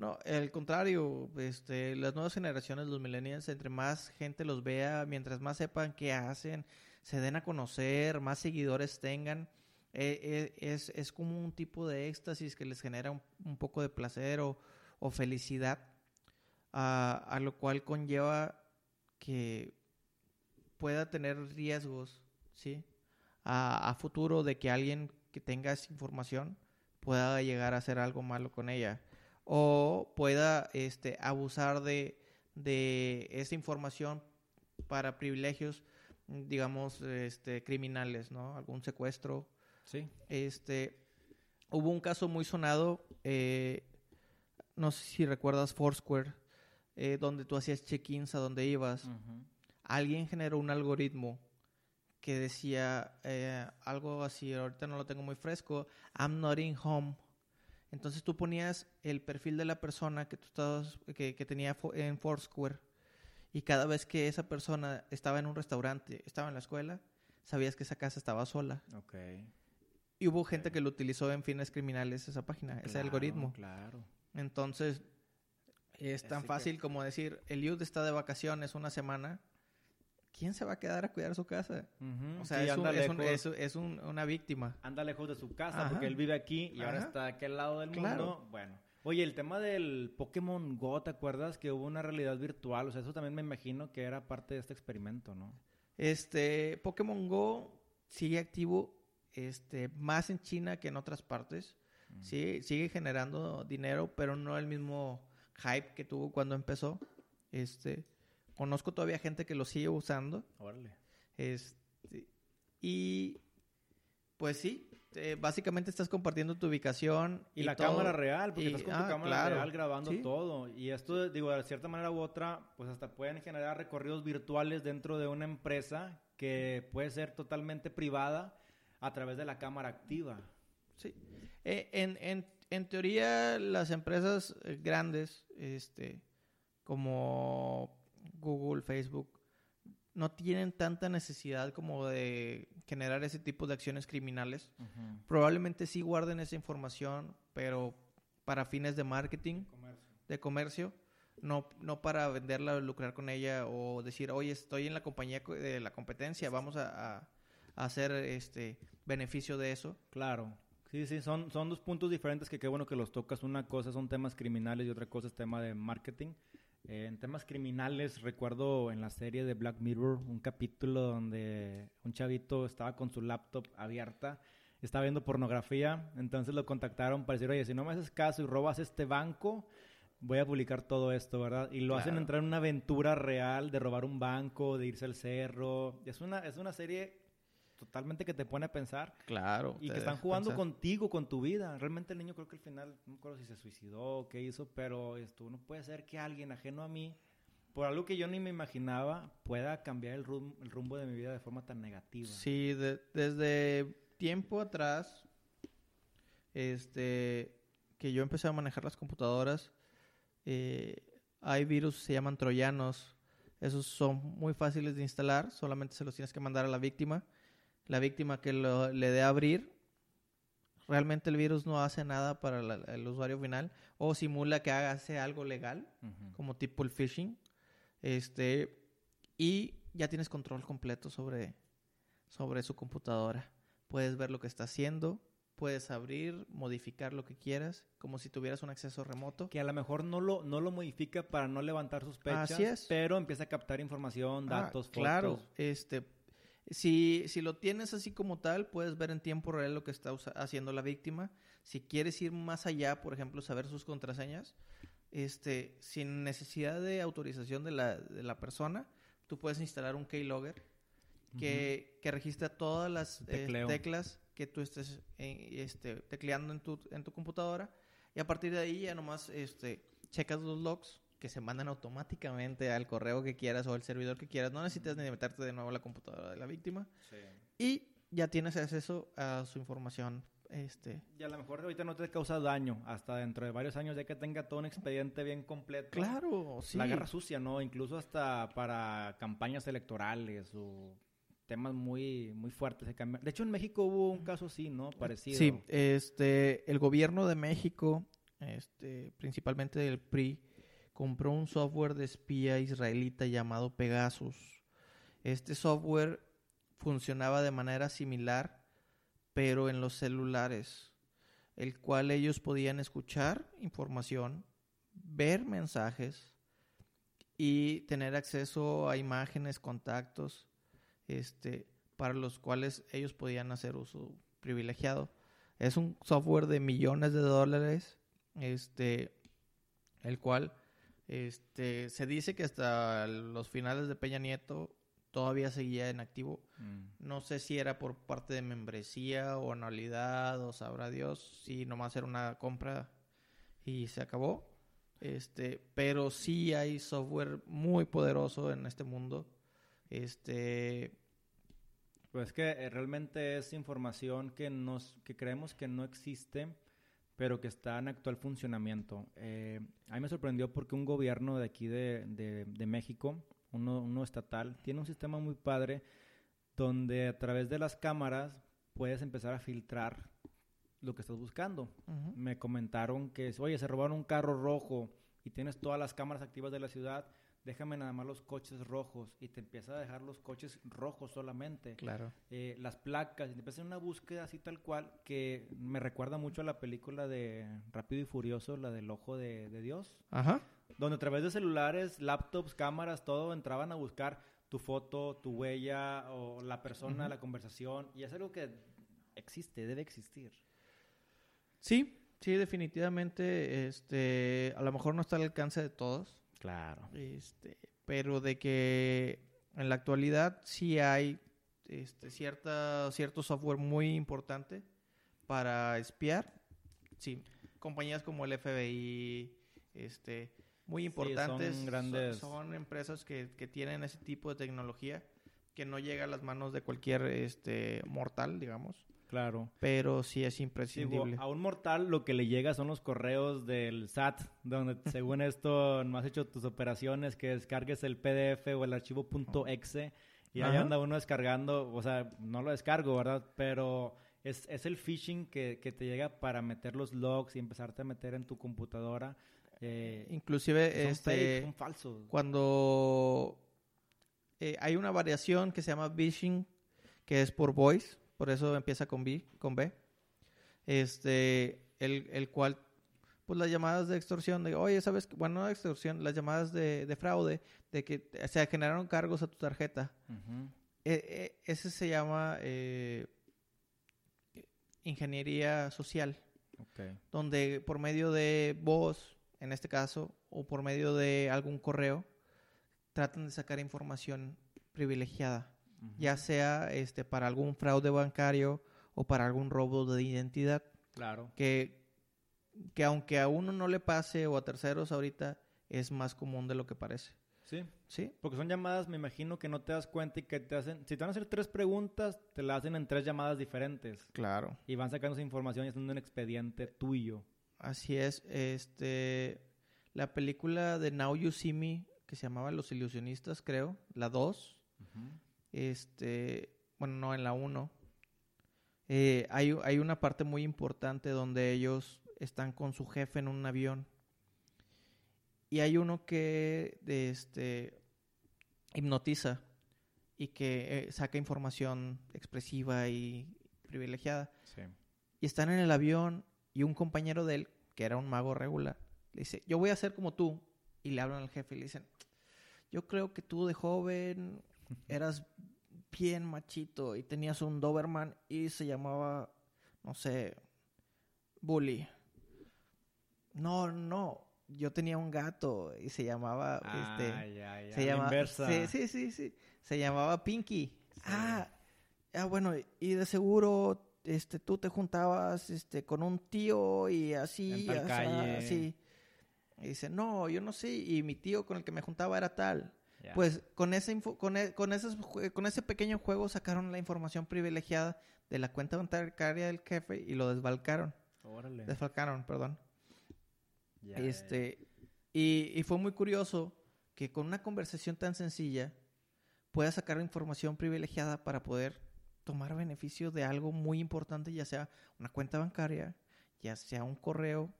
B: No, al contrario, este, las nuevas generaciones, los millennials, entre más gente los vea, mientras más sepan qué hacen, se den a conocer, más seguidores tengan, eh, eh, es, como un tipo de éxtasis que les genera un, poco de placer o, felicidad, a, lo cual conlleva que pueda tener riesgos, ¿sí? A, a futuro de que alguien que tenga esa información pueda llegar a hacer algo malo con ella o pueda este, abusar de, esa información para privilegios, digamos, este, criminales, ¿no? Algún secuestro.
A: Sí.
B: Este, hubo un caso muy sonado, eh, no sé si recuerdas Foursquare, eh, donde tú hacías check-ins a donde ibas. Alguien generó un algoritmo que decía eh, algo así, ahorita no lo tengo muy fresco, I'm not in home. Entonces tú ponías el perfil de la persona que tú estabas, que, que tenía en Foursquare y cada vez que esa persona estaba en un restaurante, estaba en la escuela, sabías que esa casa estaba sola.
A: Ok.
B: Y hubo gente que lo utilizó en fines criminales esa página, ese algoritmo.
A: Claro.
B: Entonces, es tan
A: Así que-
B: fácil como decir, el youth está de vacaciones una semana, ¿quién se va a quedar a cuidar su casa? O sea,
A: sí,
B: es, un-
A: anda
B: es un-
A: lejos.
B: es un- es un- una víctima.
A: anda lejos de su casa
B: Ajá.
A: porque él vive aquí y ahora está de aquel lado del
B: Claro.
A: mundo. Bueno. Oye, el tema del Pokémon Go, ¿te acuerdas? Que hubo una realidad virtual. O sea, eso también me imagino que era parte de este experimento, ¿no?
B: Este, Pokémon Go sigue activo este, más en China que en otras partes.
A: Mm.
B: Sí, sigue generando dinero, pero no el mismo hype que tuvo cuando empezó. Este, conozco todavía gente que lo sigue usando.
A: Órale.
B: Este, y pues sí, eh, básicamente estás compartiendo tu ubicación.
A: Y, la
B: todo.
A: cámara real, porque
B: Y-
A: estás con
B: ah,
A: tu cámara
B: claro,
A: real grabando
B: sí.
A: todo. Y esto, digo, de cierta manera u otra, pues hasta pueden generar recorridos virtuales dentro de una empresa que puede ser totalmente privada a través de la cámara activa.
B: Sí. Eh, en, en, en teoría, las empresas eh, grandes, este, como Google, Facebook, no tienen tanta necesidad como de generar ese tipo de acciones criminales. Probablemente sí guarden esa información, pero para fines de marketing, de comercio, no, no para venderla o lucrar con ella o decir, oye, estoy en la compañía co- de la competencia, vamos a, a- a hacer este beneficio de eso.
A: Claro. Sí, sí, son, son dos puntos diferentes que qué bueno que los tocas. Una cosa son temas criminales y otra cosa es tema de marketing. Eh, en temas criminales, recuerdo en la serie de Black Mirror un capítulo donde un chavito estaba con su laptop abierta, estaba viendo pornografía, entonces lo contactaron para decir, oye, si no me haces caso y robas este banco, voy a publicar todo esto, ¿verdad? Y lo hacen entrar en una aventura real de robar un banco, de irse al cerro. Es una, es una serie totalmente que te pone a pensar.
B: Claro.
A: Y que están jugando
B: pensar.
A: contigo, con tu vida. Realmente el niño creo que al final, no me acuerdo si se suicidó o qué hizo, pero esto no puede ser que alguien ajeno a mí, por algo que yo ni me imaginaba, pueda cambiar el, rum- el rumbo de mi vida de forma tan negativa.
B: Sí, de- desde tiempo atrás, este, que yo empecé a manejar las computadoras, eh, hay virus, se llaman troyanos. Esos son muy fáciles de instalar, solamente se los tienes que mandar a la víctima. La víctima que lo- le dé a abrir, realmente el virus no hace nada para la- el usuario final o simula que haga, hace algo legal
A: Ujú.
B: como tipo el phishing. Este, y ya tienes control completo sobre, sobre su computadora. Puedes ver lo que está haciendo, puedes abrir, modificar lo que quieras, como si tuvieras un acceso remoto.
A: Que a lo mejor no lo, no lo modifica para no levantar sospechas,
B: Así es.
A: pero empieza a captar información,
B: Ah,
A: datos, fotos.
B: Claro, este, si, si lo tienes así como tal, puedes ver en tiempo real lo que está haciendo la víctima. Si quieres ir más allá, por ejemplo, saber sus contraseñas, este, sin necesidad de autorización de la, de la persona, tú puedes instalar un keylogger que, que registra todas las eh, teclas que tú estés eh, este, tecleando en tu, en tu computadora. Y a partir de ahí ya nomás este, checas los logs que se mandan automáticamente al correo que quieras o al servidor que quieras. No necesitas ni meterte de nuevo a la computadora de la víctima. Y ya tienes acceso a su información. Este,
A: Y a lo mejor ahorita no te causa daño, hasta dentro de varios años ya que tenga todo un expediente bien completo.
B: claro, sí.
A: La guerra sucia, ¿no? Incluso hasta para campañas electorales o temas muy, muy fuertes. De hecho, en México hubo un caso así, ¿no? Parecido.
B: Sí, este, el gobierno de México, este, principalmente del PRI, compró un software de espía israelita llamado Pegasus. Este software funcionaba de manera similar, pero en los celulares, el cual ellos podían escuchar información, ver mensajes y tener acceso a imágenes, contactos, este, para los cuales ellos podían hacer uso privilegiado. Es un software de millones de dólares, este, el cual, este, se dice que hasta los finales de Peña Nieto todavía seguía en activo.
A: Mm.
B: No sé si era por parte de membresía o anualidad o sabrá Dios si nomás era una compra y se acabó. Este, pero sí hay software muy poderoso en este mundo. Este,
A: Pues que eh, realmente es información que, nos, que creemos que no existe, pero que está en actual funcionamiento. Eh, a mí me sorprendió porque un gobierno de aquí de, de- de México, uno, uno estatal, tiene un sistema muy padre donde a través de las cámaras puedes empezar a filtrar lo que estás buscando. Me comentaron que, oye, se robaron un carro rojo y tienes todas las cámaras activas de la ciudad, déjame nada más los coches rojos y te empieza a dejar los coches rojos solamente.
B: claro.
A: Eh, las placas, y te empieza una búsqueda así tal cual que me recuerda mucho a la película de Rápido y Furioso, la del Ojo de, de Dios,
B: Ajá.
A: donde a través de celulares, laptops, cámaras, todo, entraban a buscar tu foto, tu huella o la persona, la conversación, y es algo que existe, debe existir.
B: Sí, sí, definitivamente, este, a lo mejor no está al alcance de todos,
A: Claro.
B: este, pero de que en la actualidad sí hay este, cierta, cierto software muy importante para espiar. Sí, compañías como el FBI, este, muy
A: Sí,
B: importantes.
A: son grandes-
B: Son, empresas que, que tienen ese tipo de tecnología que no llega a las manos de cualquier este, mortal, digamos.
A: Claro.
B: Pero sí es
A: Digo,
B: imprescindible.
A: a un mortal lo que le llega son los correos del SAT, donde según esto no has hecho tus operaciones, que descargues el PDF o el archivo .exe y ahí
B: Ajá.
A: anda uno descargando, o sea, no lo descargo, ¿verdad? Pero es, es el phishing que, que te llega para meter los logs y empezarte a meter en tu computadora. eh,
B: Inclusive,
A: son
B: este,
A: fake, son falsos.
B: cuando eh, hay una variación que se llama phishing, que es por voice, por eso empieza con B, con B, este, el, el cual, pues las llamadas de extorsión, de, oye, ¿sabes? qué? Bueno, no de extorsión, las llamadas de, de fraude, de que se generaron cargos a tu tarjeta. Eh, eh, ese se llama eh, ingeniería social donde por medio de voz, en este caso, o por medio de algún correo, tratan de sacar información privilegiada, Ya sea este para algún fraude bancario o para algún robo de identidad,
A: Claro.
B: que, que aunque a uno no le pase o a terceros ahorita, es más común de lo que parece.
A: Sí.
B: ¿Sí?
A: Porque son llamadas, me imagino que no te das cuenta y que te hacen... Si te van a hacer tres preguntas, te las hacen en tres llamadas diferentes.
B: Claro.
A: Y van sacando esa información y haciendo un expediente tuyo.
B: Así es. Este, la película de Now You See Me, que se llamaba Los Ilusionistas, creo, la 2, Este, bueno, no en la 1. Eh, hay, hay una parte muy importante donde ellos están con su jefe en un avión. Y hay uno que de este, hipnotiza y que eh, saca información expresiva y privilegiada.
A: Sí.
B: Y están en el avión y un compañero de él, que era un mago regular, le dice, yo voy a ser como tú. Y le hablan al jefe y le dicen, yo creo que tú de joven eras bien machito y tenías un Doberman y se llamaba, no sé, Bully. No, no, yo tenía un gato y se llamaba, este,
A: Ah, ya, ya.
B: se
A: la
B: llama,
A: inversa.
B: Sí, sí, sí, sí. Se llamaba Pinky. Ah, ah, bueno, y de seguro este tú te juntabas este con un tío y así,
A: En tal
B: asá,
A: calle.
B: así. Y dice, "No, yo no sé, y mi tío con el que me juntaba era tal." Pues con ese info- con, e- con esos con ese pequeño juego sacaron la información privilegiada de la cuenta bancaria del jefe y lo desbalcaron.
A: Órale.
B: Desfalcaron, perdón. Este, y, y fue muy curioso que con una conversación tan sencilla puedas sacar información privilegiada para poder tomar beneficio de algo muy importante, ya sea una cuenta bancaria, ya sea un correo,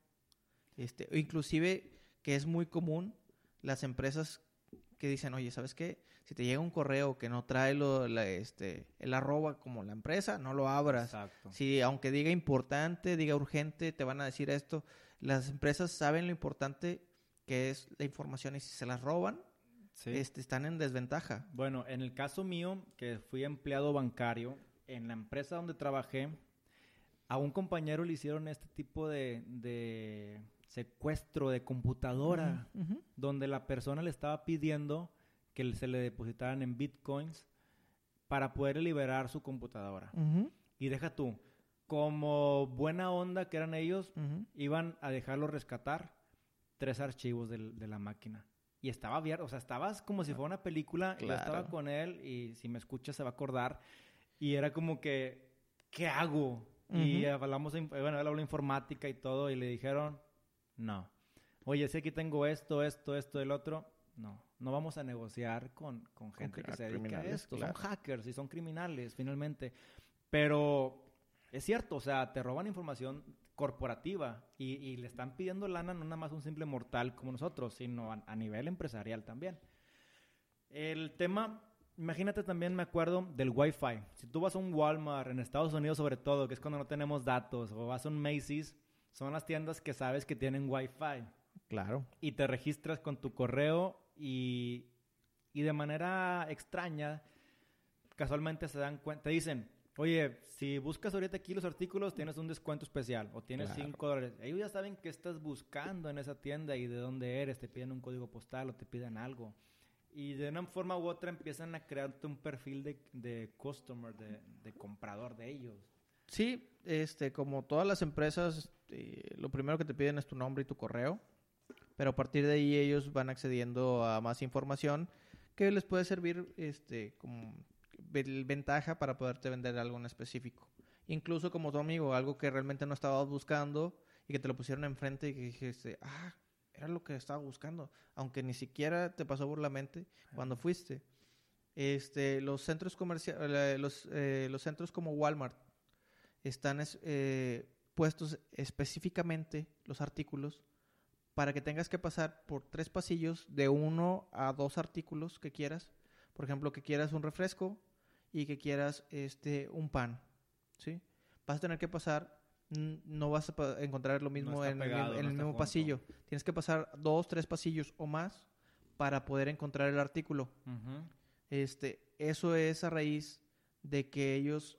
B: este, o inclusive que es muy común las empresas que dicen, oye, ¿sabes qué? Si te llega un correo que no trae lo, la, este, el arroba como la empresa, no lo abras.
A: Exacto.
B: Si aunque diga importante, diga urgente, te van a decir esto. Las empresas saben lo importante que es la información y si se las roban,
A: Sí.
B: este, están en desventaja.
A: Bueno, en el caso mío, que fui empleado bancario, en la empresa donde trabajé, a un compañero le hicieron este tipo de, de secuestro de computadora,
B: Ujú, ujú.
A: donde la persona le estaba pidiendo que se le depositaran en bitcoins para poder liberar su computadora.
B: Ujú,
A: Y deja tú, como buena onda que eran ellos, iban a dejarlo rescatar tres archivos del- de, la máquina. Y estaba abierto, o sea, estabas como si fuera una película. Yo estaba
B: Claro.
A: con él y si me escucha se va a acordar. Y era como que, ¿qué hago? Y hablamos, bueno, él habló informática y todo y le dijeron, no. Oye, sé que tengo esto, esto, esto, el otro. No, no vamos a negociar con, con gente que se dedica a esto.
B: claro.
A: Son hackers y son criminales, finalmente. Pero es cierto, o sea, te roban información corporativa y, y le están pidiendo lana no nada más a un simple mortal como nosotros, sino a, a nivel empresarial también. El tema, imagínate también, me acuerdo del Wi-Fi. Si tú vas a un Walmart, en Estados Unidos sobre todo, que es cuando no tenemos datos, o vas a un Macy's, son las tiendas que sabes que tienen Wi-Fi
B: Claro.
A: y te registras con tu correo y, y de manera extraña, casualmente se dan cuenta, te dicen, oye, si buscas ahorita aquí los artículos, tienes un descuento especial o tienes
B: Claro.
A: 5 dólares. Ellos ya saben qué estás buscando en esa tienda y de dónde eres, te piden un código postal o te piden algo. Y de una forma u otra empiezan a crearte un perfil de, de customer, de, de comprador de ellos.
B: Sí, este, como todas las empresas, eh, lo primero que te piden es tu nombre y tu correo, pero a partir de ahí ellos van accediendo a más información que les puede servir este, como ventaja para poderte vender algo en específico. Incluso como tu amigo, algo que realmente no estabas buscando y que te lo pusieron enfrente y que dijiste, ah, era lo que estaba buscando, aunque ni siquiera te pasó por la mente cuando fuiste. Este, los centros comerciales, los, eh, los centros como Walmart están es- eh, puestos específicamente los artículos para que tengas que pasar por tres pasillos de uno a dos artículos que quieras. Por ejemplo, que quieras un refresco y que quieras este un pan, ¿sí? Vas a tener que pasar, no vas a encontrar lo mismo en, el
A: pegado,
B: mismo- en
A: no
B: el
A: está
B: mismo
A: junto.
B: pasillo. Tienes que pasar dos, tres pasillos o más para poder encontrar el artículo. Este, eso es a raíz de que ellos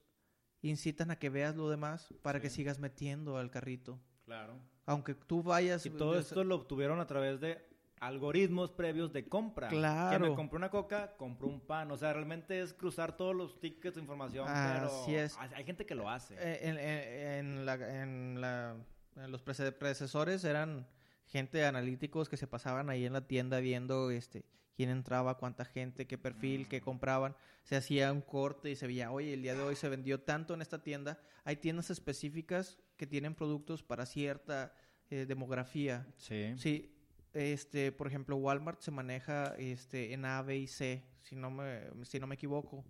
B: incitan a que veas lo demás para que sigas metiendo al carrito.
A: Claro.
B: Aunque tú vayas...
A: Y todo esto lo obtuvieron a través de algoritmos previos de compra. Que
B: Claro.
A: me compró una coca, compró un pan. O sea, realmente es cruzar todos los tickets de información.
B: Así
A: pero
B: es.
A: hay gente que lo hace.
B: Eh, En, en- en la- en la- en los predecesores eran gente analíticos que se pasaban ahí en la tienda viendo este quién entraba, cuánta gente, qué perfil, qué compraban. Se hacía un corte y se veía, oye, el día de hoy se vendió tanto en esta tienda. Hay tiendas específicas que tienen productos para cierta eh, demografía.
A: sí.
B: Sí, este, por ejemplo, Walmart se maneja este, en A, B y C, si no me, si no me equivoco,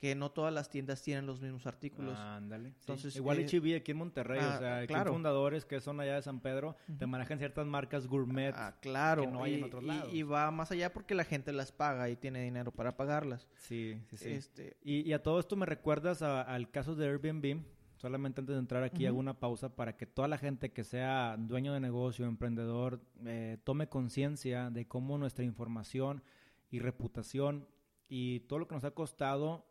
B: que no todas las tiendas tienen los mismos artículos.
A: Ándale.
B: Entonces,
A: Igual
B: eh,
A: HB aquí en Monterrey,
B: ah,
A: o sea, aquí
B: claro.
A: fundadores que son allá de San Pedro, te manejan ciertas marcas gourmet.
B: Ah, claro.
A: que no hay
B: y,
A: en otros lados.
B: y va más allá porque la gente las paga y tiene dinero para pagarlas.
A: Sí, sí, sí.
B: Este,
A: Y, y a todo esto me recuerdas a- al caso de Airbnb. Solamente antes de entrar aquí hago una pausa para que toda la gente que sea dueño de negocio, emprendedor, eh, tome conciencia de cómo nuestra información y reputación y todo lo que nos ha costado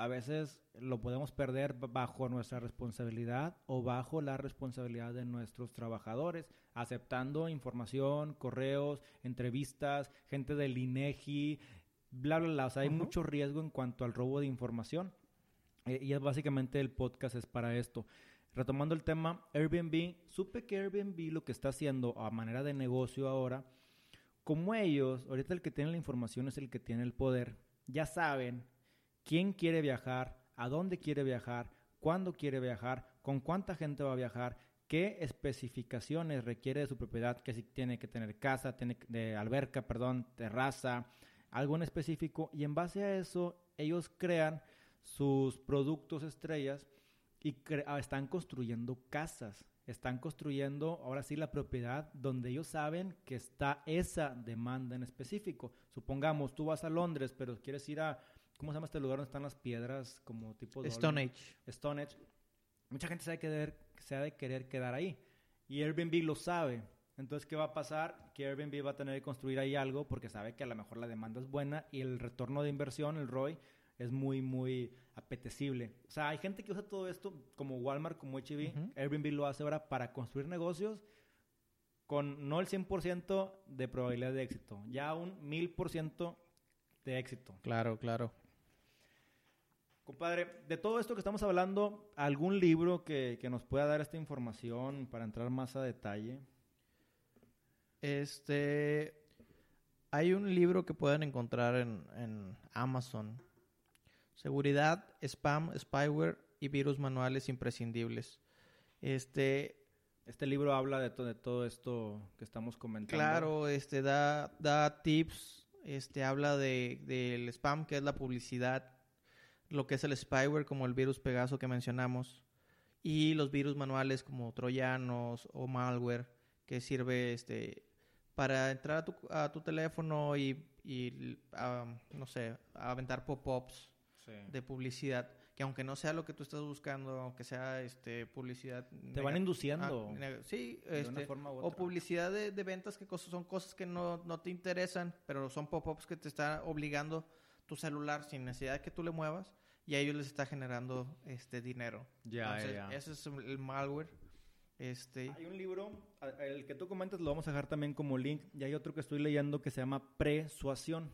A: a veces lo podemos perder bajo nuestra responsabilidad o bajo la responsabilidad de nuestros trabajadores, aceptando información, correos, entrevistas, gente del INEGI, bla, bla, bla. O sea, hay mucho riesgo en cuanto al robo de información. Eh, y es básicamente el podcast es para esto. Retomando el tema, Airbnb, supe que Airbnb lo que está haciendo a manera de negocio ahora, como ellos, ahorita el que tiene la información es el que tiene el poder, ya saben quién quiere viajar, a dónde quiere viajar, cuándo quiere viajar, con cuánta gente va a viajar, qué especificaciones requiere de su propiedad, que si tiene que tener casa, tiene de alberca, perdón, terraza, algo en específico, y en base a eso ellos crean sus productos estrellas y ah, están construyendo casas. Están construyendo ahora sí la propiedad donde ellos saben que está esa demanda en específico. Supongamos, tú vas a Londres, pero quieres ir a, ¿cómo se llama este lugar donde están las piedras como tipo
B: Stone? Age.
A: Stonehenge. Mucha gente se ha, de querer, se ha de querer quedar ahí. Y Airbnb lo sabe. Entonces, ¿qué va a pasar? Que Airbnb va a tener que construir ahí algo porque sabe que a lo mejor la demanda es buena y el retorno de inversión, el ROI, es muy, muy apetecible. O sea, hay gente que usa todo esto como Walmart, como HB.
B: Ujú.
A: Airbnb lo hace ahora para construir negocios con no el 100% de probabilidad de éxito, ya un 1000% de éxito.
B: Claro, claro.
A: Compadre, de todo esto que estamos hablando, ¿algún libro que, que nos pueda dar esta información para entrar más a detalle?
B: Este, hay un libro que pueden encontrar en, en Amazon. Seguridad, spam, spyware y virus manuales imprescindibles. Este,
A: Este libro habla de, to- de todo esto que estamos comentando.
B: Claro, este da, da tips, este habla de del spam, que es la publicidad, lo que es el spyware, como el virus Pegaso que mencionamos, y los virus manuales como troyanos o malware, que sirve este para entrar a tu, a tu teléfono y, y, ah, no sé, aventar pop-ups
A: Sí.
B: de publicidad, que aunque no sea lo que tú estás buscando, aunque sea este publicidad...
A: Te van
B: nega-
A: induciendo
B: Ah, sí,
A: de una
B: este,
A: forma u
B: o publicidad de, de ventas que cosas, son cosas que no, no te interesan, pero son pop-ups que te está obligando tu celular sin necesidad de que tú le muevas y a ellos les está generando este dinero.
A: Ya,
B: Entonces,
A: ya.
B: ese es el malware. Este,
A: Hay un libro, a- el que tú comentas lo vamos a dejar también como link, y hay otro que estoy leyendo que se llama Presuasión,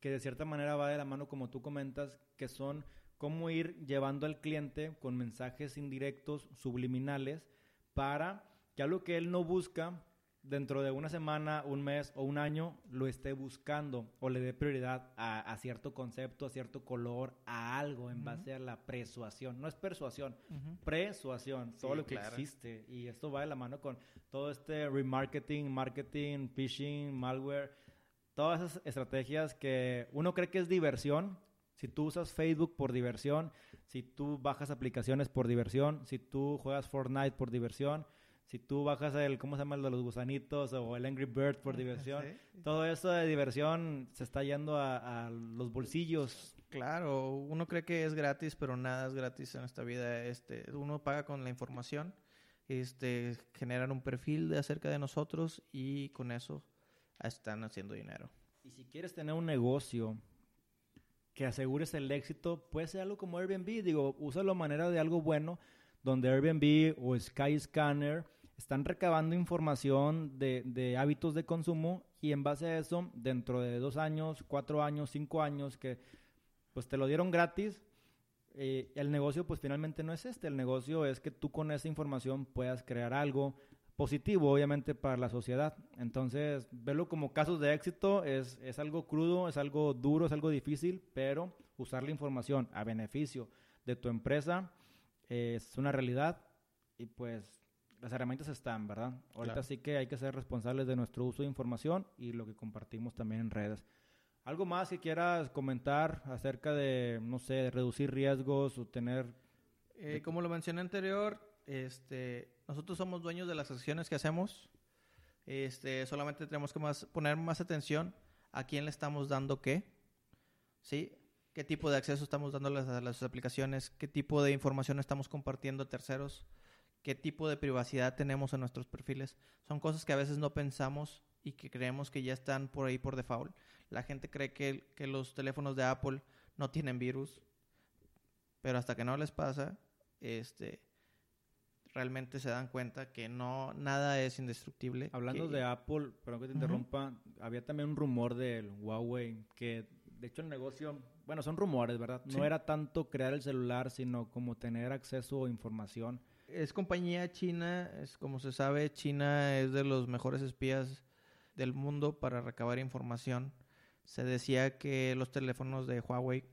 A: que de cierta manera va de la mano como tú comentas, que son cómo ir llevando al cliente con mensajes indirectos, subliminales, para que algo que él no busca dentro de una semana, un mes o un año lo esté buscando o le dé prioridad a, a cierto concepto, a cierto color, a algo en base a la persuasión. No es persuasión,
B: ujú.
A: persuasión, todo lo que
B: claro.
A: existe. Y esto va de la mano con todo este remarketing, marketing, phishing, malware, todas esas estrategias que uno cree que es diversión. Si tú usas Facebook por diversión, si tú bajas aplicaciones por diversión, si tú juegas Fortnite por diversión, si tú bajas el, ¿cómo se llama el de los gusanitos o el Angry Bird por diversión,
B: Sí.
A: todo eso de diversión se está yendo a, a los bolsillos.
B: Claro, uno cree que es gratis, pero nada es gratis en esta vida. Este, uno paga con la información, este, generan un perfil de acerca de nosotros y con eso están haciendo dinero.
A: Y si quieres tener un negocio que asegures el éxito, puede ser algo como Airbnb. Digo, úsalo manera de algo bueno, donde Airbnb o Skyscanner están recabando información de, de hábitos de consumo y en base a eso, dentro de dos años, cuatro años, cinco años, que pues te lo dieron gratis, eh, el negocio pues finalmente no es este. El negocio es que tú con esa información puedas crear algo positivo, obviamente, para la sociedad. Entonces, verlo como casos de éxito es, es algo crudo, es algo duro, es algo difícil, pero usar la información a beneficio de tu empresa eh, es una realidad y pues las herramientas están, ¿verdad? Ahorita
B: Claro.
A: sí que hay que ser responsables de nuestro uso de información y lo que compartimos también en redes. ¿Algo más que quieras comentar acerca de, no sé, de reducir riesgos o tener...
B: Eh, como lo mencioné anterior, este, nosotros somos dueños de las acciones que hacemos. Este, solamente tenemos que más, poner más atención a quién le estamos dando qué. ¿Sí? ¿Qué tipo de acceso estamos las, a las aplicaciones? ¿Qué tipo de información estamos compartiendo a terceros? ¿Qué tipo de privacidad tenemos en nuestros perfiles? Son cosas que a veces no pensamos y que creemos que ya están por ahí por default. La gente cree que, que los teléfonos de Apple no tienen virus, pero hasta que no les pasa, este, realmente se dan cuenta que no nada es indestructible.
A: Hablando
B: que-
A: de Apple, perdón que te interrumpa, había también un rumor del Huawei que, de hecho, el negocio, bueno, son rumores, ¿verdad?
B: Sí.
A: No era tanto crear el celular, sino como tener acceso a información.
B: Es compañía china, es como se sabe, China es de los mejores espías del mundo para recabar información. Se decía que los teléfonos de Huawei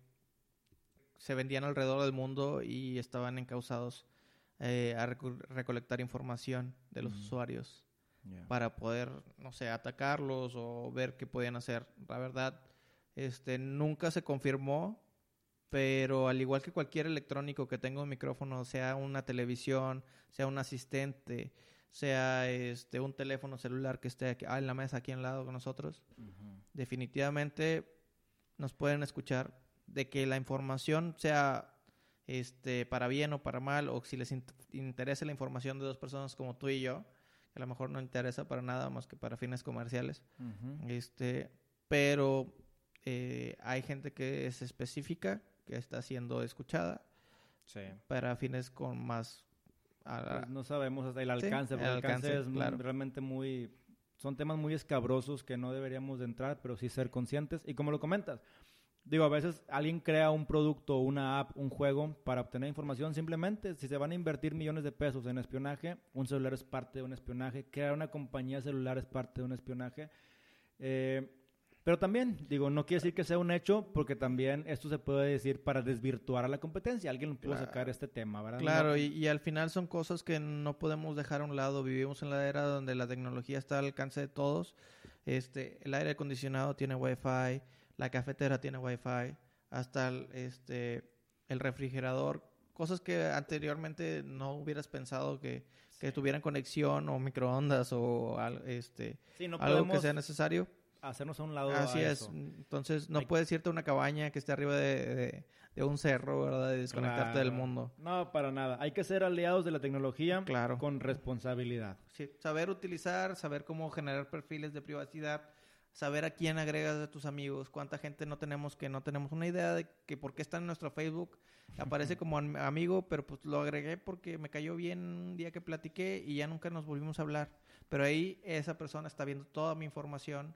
B: se vendían alrededor del mundo y estaban encausados eh, a reco- recolectar información de los usuarios para poder, no sé, atacarlos o ver qué podían hacer. La verdad, este, nunca se confirmó, pero al igual que cualquier electrónico que tenga un micrófono, sea una televisión, sea un asistente, sea este, un teléfono celular que esté aquí- ah, en la mesa aquí al lado con nosotros, definitivamente nos pueden escuchar. De que la información sea este para bien o para mal o si les int- interesa la información de dos personas como tú y yo que a lo mejor no interesa para nada más que para fines comerciales este pero eh, hay gente que es específica que está siendo escuchada
A: Sí.
B: para fines con más a-
A: Pues no sabemos hasta el
B: Sí,
A: alcance, porque
B: el
A: alcance,
B: alcance,
A: es
B: claro.
A: realmente muy... Son temas muy escabrosos que no deberíamos de entrar, pero sí ser conscientes. Y como lo comentas, Digo, a veces alguien crea un producto, una app, un juego para obtener información. Simplemente, si se van a invertir millones de pesos en espionaje, un celular es parte de un espionaje. Crear una compañía celular es parte de un espionaje. Eh, pero también, digo, no quiere decir que sea un hecho, porque también esto se puede decir para desvirtuar a la competencia. Alguien pudo sacar este tema, ¿verdad?
B: Claro, y, y, al final son cosas que no podemos dejar a un lado. Vivimos en la era donde la tecnología está al alcance de todos. Este, el aire acondicionado tiene Wi-Fi, la cafetera tiene Wi-Fi, hasta el, este, el refrigerador. Cosas que anteriormente no hubieras pensado que, que tuvieran conexión o microondas o este,
A: sí, no
B: algo que sea necesario
A: hacernos a un lado.
B: Así
A: a
B: es.
A: eso.
B: Entonces, no puedes irte a una cabaña que esté arriba de, de, de un cerro, ¿verdad? De desconectarte
A: Claro.
B: del mundo.
A: No, para nada. Hay que ser aliados de la tecnología
B: Claro.
A: con responsabilidad.
B: Sí, saber utilizar, saber cómo generar perfiles de privacidad, saber a quién agregas de tus amigos, cuánta gente no tenemos que no tenemos una idea de que por qué está en nuestro Facebook, aparece como am- amigo, pero pues lo agregué porque me cayó bien un día que platiqué y ya nunca nos volvimos a hablar. Pero ahí esa persona está viendo toda mi información,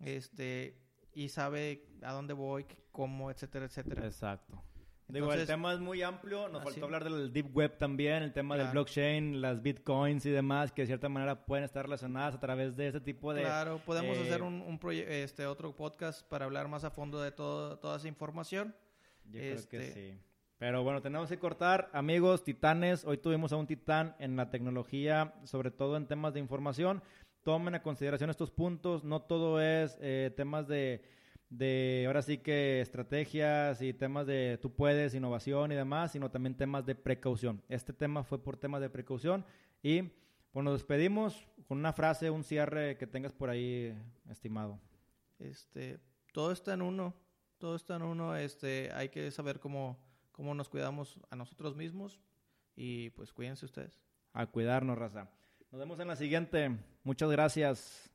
B: este, y sabe a dónde voy, cómo, etcétera, etcétera.
A: Exacto. Digo, el
B: Entonces-
A: tema es muy amplio. Nos
B: Ah,
A: faltó
B: sí.
A: hablar del deep web también, el tema del blockchain, las bitcoins y demás, que de cierta manera pueden estar relacionadas a través de ese tipo de...
B: Claro, podemos
A: eh,
B: hacer un, este otro podcast para hablar más a fondo de todo, toda esa información.
A: Yo creo que
B: Este-
A: sí. Pero bueno, tenemos que cortar. Amigos, titanes, hoy tuvimos a un titán en la tecnología, sobre todo en temas de información. Tomen a consideración estos puntos. No todo es eh, temas de, de, ahora sí que estrategias y temas de tú puedes, innovación y demás, sino también temas de precaución. Este tema fue por temas de precaución. Y bueno, nos despedimos con una frase, un cierre que tengas por ahí, estimado.
B: Este, todo está en uno, todo está en uno. Este, hay que saber cómo, cómo nos cuidamos a nosotros mismos y pues cuídense ustedes.
A: A cuidarnos, raza. Nos vemos en la siguiente. Muchas gracias.